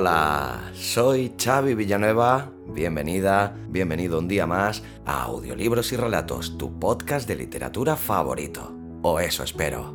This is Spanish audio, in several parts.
Hola, soy Xavi Villanueva. Bienvenida, bienvenido un día más a Audiolibros y Relatos, tu podcast de literatura favorito. O eso espero.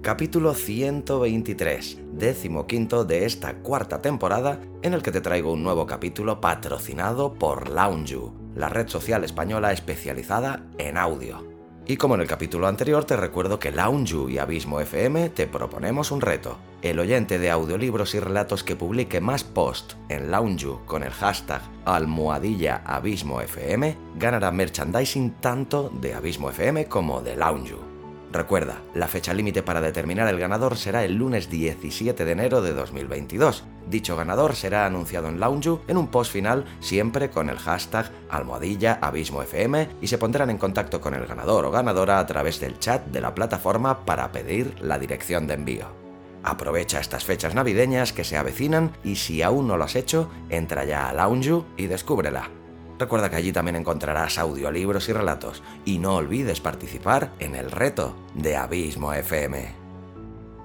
Capítulo 123, décimo quinto de esta cuarta temporada, en el que te traigo un nuevo capítulo patrocinado por Loungeu, la red social española especializada en audio. Y como en el capítulo anterior, te recuerdo que Loungeu y Abismo FM te proponemos un reto. El oyente de audiolibros y relatos que publique más post en Loungeu con el hashtag almohadilla Abismo FM ganará merchandising tanto de Abismo FM como de Loungeu. Recuerda, la fecha límite para determinar el ganador será el lunes 17 de enero de 2022. Dicho ganador será anunciado en Loungeu en un post final siempre con el hashtag almohadilla abismo FM y se pondrán en contacto con el ganador o ganadora a través del chat de la plataforma para pedir la dirección de envío. Aprovecha estas fechas navideñas que se avecinan y si aún no lo has hecho, entra ya a Loungeu y descúbrela. Recuerda que allí también encontrarás audiolibros y relatos y no olvides participar en el reto de Abismo FM.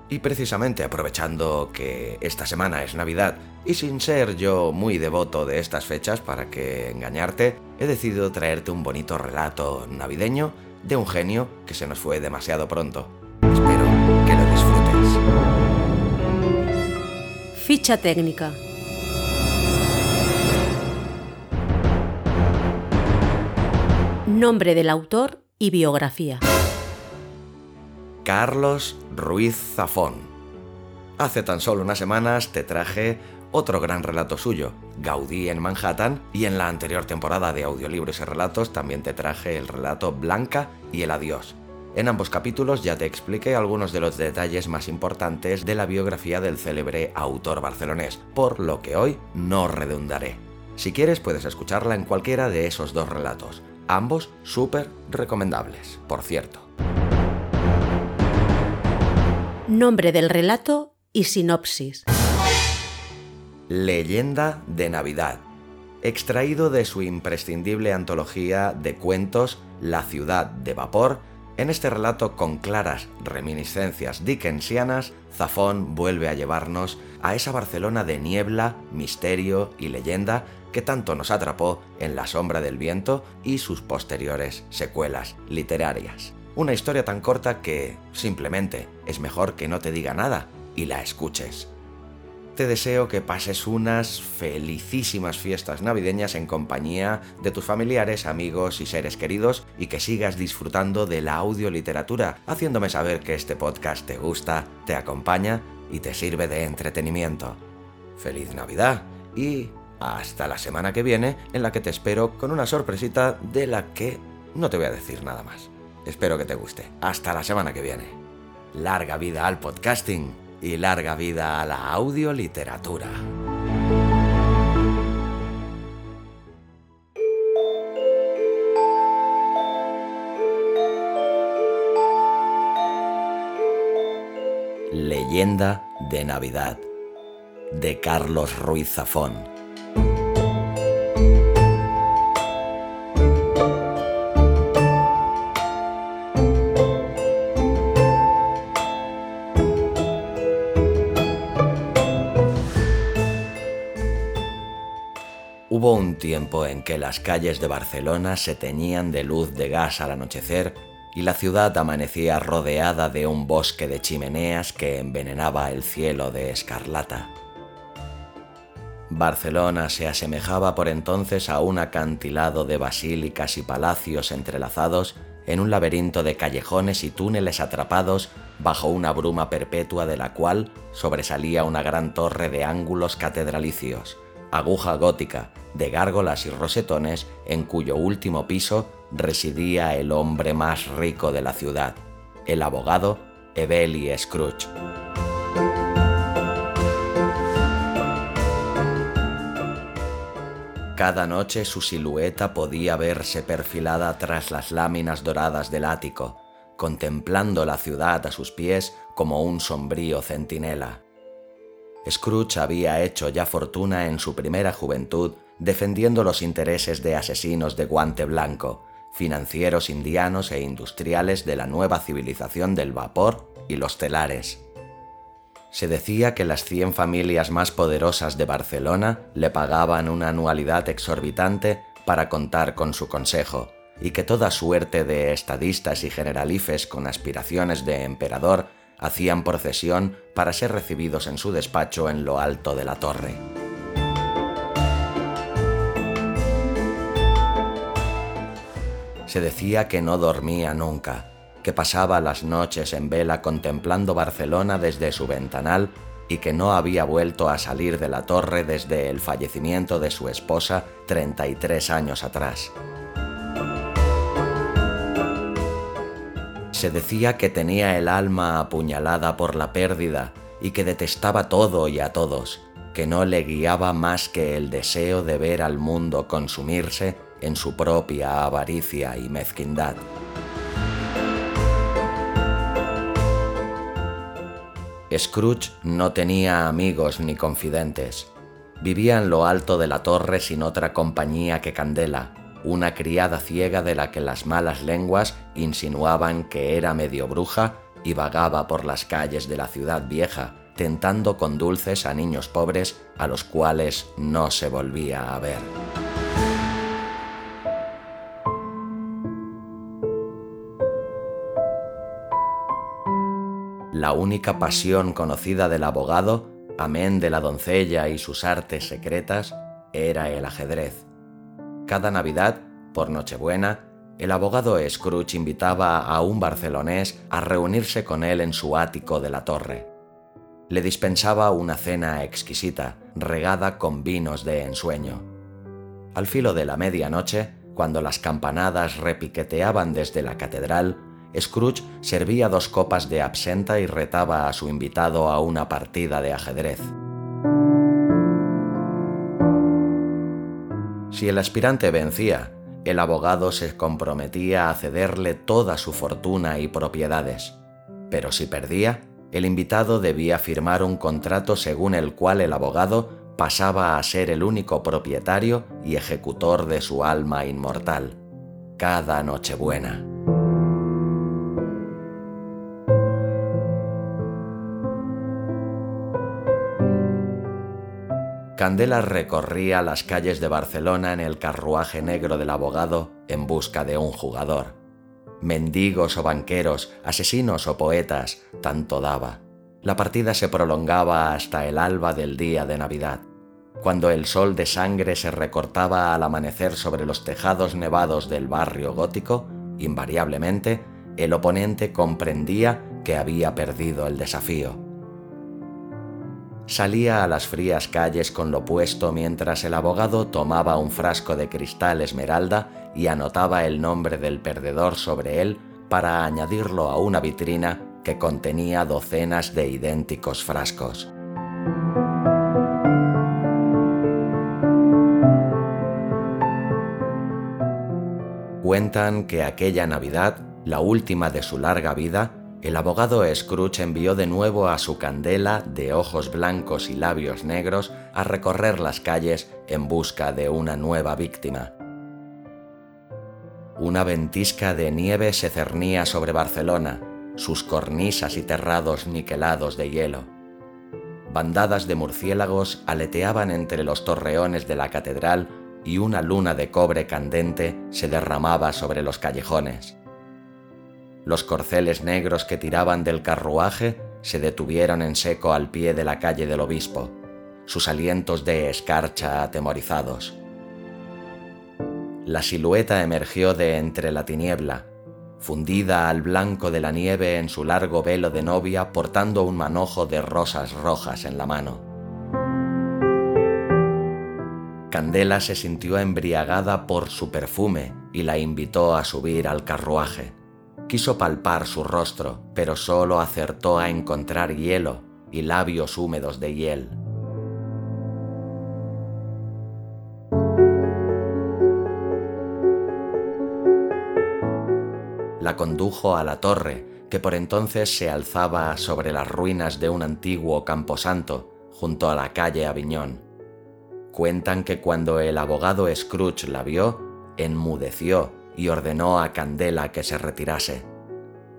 Y precisamente aprovechando que esta semana es Navidad y sin ser yo muy devoto de estas fechas para que engañarte, he decidido traerte un bonito relato navideño de un genio que se nos fue demasiado pronto. Ficha técnica. Nombre del autor y biografía. Carlos Ruiz Zafón. Hace tan solo unas semanas te traje otro gran relato suyo, Gaudí en Manhattan, y en la anterior temporada de audiolibros y relatos también te traje el relato Blanca y el Adiós. En ambos capítulos ya te expliqué algunos de los detalles más importantes de la biografía del célebre autor barcelonés, por lo que hoy no redundaré. Si quieres puedes escucharla en cualquiera de esos dos relatos, ambos súper recomendables, por cierto. Nombre del relato y sinopsis. Leyenda de Navidad. Extraído de su imprescindible antología de cuentos La ciudad de vapor, en este relato con claras reminiscencias dickensianas, Zafón vuelve a llevarnos a esa Barcelona de niebla, misterio y leyenda que tanto nos atrapó en La sombra del viento y sus posteriores secuelas literarias. Una historia tan corta que, simplemente, es mejor que no te diga nada y la escuches. Te deseo que pases unas felicísimas fiestas navideñas en compañía de tus familiares, amigos y seres queridos y que sigas disfrutando de la audioliteratura, haciéndome saber que este podcast te gusta, te acompaña y te sirve de entretenimiento. ¡Feliz Navidad! Y hasta la semana que viene, en la que te espero con una sorpresita de la que no te voy a decir nada más. Espero que te guste. Hasta la semana que viene. Larga vida al podcasting y larga vida a la audioliteratura. Leyenda de Navidad de Carlos Ruiz Zafón. Hubo un tiempo en que las calles de Barcelona se teñían de luz de gas al anochecer y la ciudad amanecía rodeada de un bosque de chimeneas que envenenaba el cielo de escarlata. Barcelona se asemejaba por entonces a un acantilado de basílicas y palacios entrelazados en un laberinto de callejones y túneles atrapados bajo una bruma perpetua de la cual sobresalía una gran torre de ángulos catedralicios, aguja gótica, de gárgolas y rosetones en cuyo último piso residía el hombre más rico de la ciudad, el abogado Ebeli Scrooge. Cada noche su silueta podía verse perfilada tras las láminas doradas del ático, contemplando la ciudad a sus pies como un sombrío centinela. Scrooge había hecho ya fortuna en su primera juventud defendiendo los intereses de asesinos de guante blanco, financieros indianos e industriales de la nueva civilización del vapor y los telares. Se decía que las 100 familias más poderosas de Barcelona le pagaban una anualidad exorbitante para contar con su consejo, y que toda suerte de estadistas y generalifes con aspiraciones de emperador hacían procesión para ser recibidos en su despacho en lo alto de la torre. Se decía que no dormía nunca, que pasaba las noches en vela contemplando Barcelona desde su ventanal y que no había vuelto a salir de la torre desde el fallecimiento de su esposa 33 años atrás. Se decía que tenía el alma apuñalada por la pérdida y que detestaba todo y a todos, que no le guiaba más que el deseo de ver al mundo consumirse en su propia avaricia y mezquindad. Scrooge no tenía amigos ni confidentes. Vivía en lo alto de la torre sin otra compañía que Candela, una criada ciega de la que las malas lenguas insinuaban que era medio bruja y vagaba por las calles de la ciudad vieja, tentando con dulces a niños pobres a los cuales no se volvía a ver. La única pasión conocida del abogado, amén de la doncella y sus artes secretas, era el ajedrez. Cada Navidad, por Nochebuena, el abogado Scrooge invitaba a un barcelonés a reunirse con él en su ático de la torre. Le dispensaba una cena exquisita, regada con vinos de ensueño. Al filo de la medianoche, cuando las campanadas repiqueteaban desde la catedral, Scrooge servía dos copas de absenta y retaba a su invitado a una partida de ajedrez. Si el aspirante vencía, el abogado se comprometía a cederle toda su fortuna y propiedades. Pero si perdía, el invitado debía firmar un contrato según el cual el abogado pasaba a ser el único propietario y ejecutor de su alma inmortal. Cada Nochebuena. Candela recorría las calles de Barcelona en el carruaje negro del abogado en busca de un jugador. Mendigos o banqueros, asesinos o poetas, tanto daba. La partida se prolongaba hasta el alba del día de Navidad. Cuando el sol de sangre se recortaba al amanecer sobre los tejados nevados del barrio gótico, invariablemente, el oponente comprendía que había perdido el desafío Salía a las frías calles con lo puesto mientras el abogado tomaba un frasco de cristal esmeralda y anotaba el nombre del perdedor sobre él para añadirlo a una vitrina que contenía docenas de idénticos frascos. Cuentan que aquella Navidad, la última de su larga vida, el abogado Scrooge envió de nuevo a su candela de ojos blancos y labios negros a recorrer las calles en busca de una nueva víctima. Una ventisca de nieve se cernía sobre Barcelona, sus cornisas y terrados niquelados de hielo. Bandadas de murciélagos aleteaban entre los torreones de la catedral y una luna de cobre candente se derramaba sobre los callejones. Los corceles negros que tiraban del carruaje se detuvieron en seco al pie de la calle del obispo, sus alientos de escarcha atemorizados. La silueta emergió de entre la tiniebla, fundida al blanco de la nieve en su largo velo de novia portando un manojo de rosas rojas en la mano. Candela se sintió embriagada por su perfume y la invitó a subir al carruaje. Quiso palpar su rostro, pero solo acertó a encontrar hielo y labios húmedos de hiel. La condujo a la torre, que por entonces se alzaba sobre las ruinas de un antiguo camposanto junto a la calle Aviñón. Cuentan que cuando el abogado Scrooge la vio, enmudeció y ordenó a Candela que se retirase.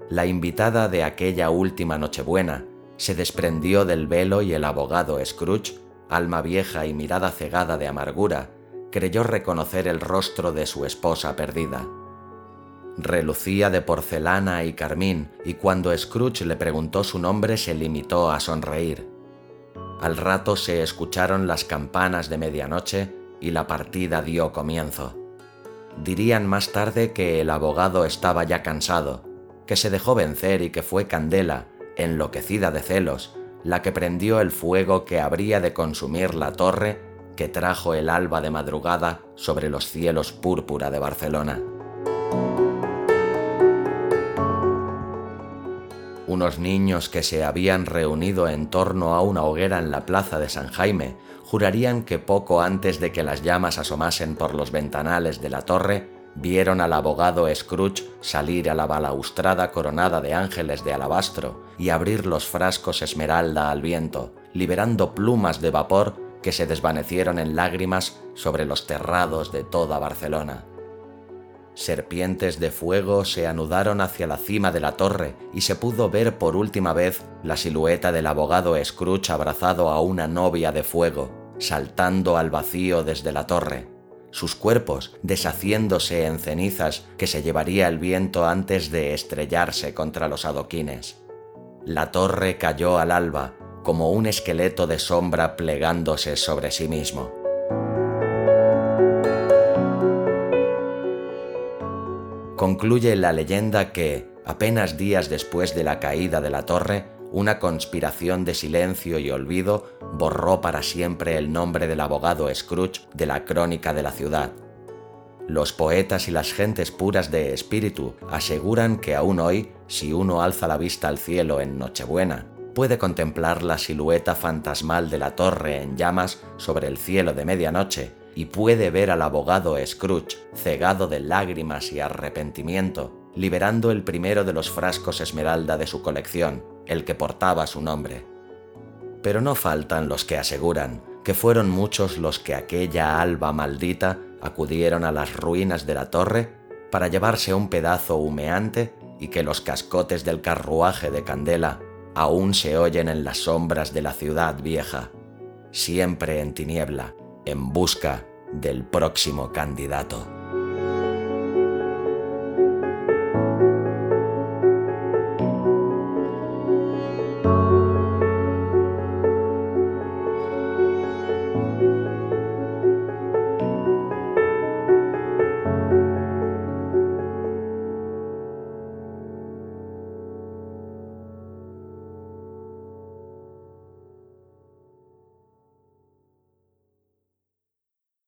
La invitada de aquella última Nochebuena se desprendió del velo y el abogado Scrooge, alma vieja y mirada cegada de amargura, creyó reconocer el rostro de su esposa perdida. Relucía de porcelana y carmín, y cuando Scrooge le preguntó su nombre se limitó a sonreír. Al rato se escucharon las campanas de medianoche y la partida dio comienzo. Dirían más tarde que el abogado estaba ya cansado, que se dejó vencer y que fue Candela, enloquecida de celos, la que prendió el fuego que habría de consumir la torre que trajo el alba de madrugada sobre los cielos púrpura de Barcelona. Unos niños que se habían reunido en torno a una hoguera en la plaza de San Jaime jurarían que poco antes de que las llamas asomasen por los ventanales de la torre, vieron al abogado Scrooge salir a la balaustrada coronada de ángeles de alabastro y abrir los frascos esmeralda al viento, liberando plumas de vapor que se desvanecieron en lágrimas sobre los terrados de toda Barcelona. Serpientes de fuego se anudaron hacia la cima de la torre y se pudo ver por última vez la silueta del abogado Scrooge abrazado a una novia de fuego, saltando al vacío desde la torre, sus cuerpos deshaciéndose en cenizas que se llevaría el viento antes de estrellarse contra los adoquines. La torre cayó al alba como un esqueleto de sombra plegándose sobre sí mismo. Concluye la leyenda que, apenas días después de la caída de la torre, una conspiración de silencio y olvido borró para siempre el nombre del abogado Scrooge de la crónica de la ciudad. Los poetas y las gentes puras de espíritu aseguran que aún hoy, si uno alza la vista al cielo en Nochebuena, puede contemplar la silueta fantasmal de la torre en llamas sobre el cielo de medianoche y puede ver al abogado Scrooge, cegado de lágrimas y arrepentimiento, liberando el primero de los frascos esmeralda de su colección, el que portaba su nombre. Pero no faltan los que aseguran que fueron muchos los que aquella alba maldita acudieron a las ruinas de la torre para llevarse un pedazo humeante y que los cascotes del carruaje de Candela aún se oyen en las sombras de la ciudad vieja, siempre en tiniebla, en busca del próximo candidato.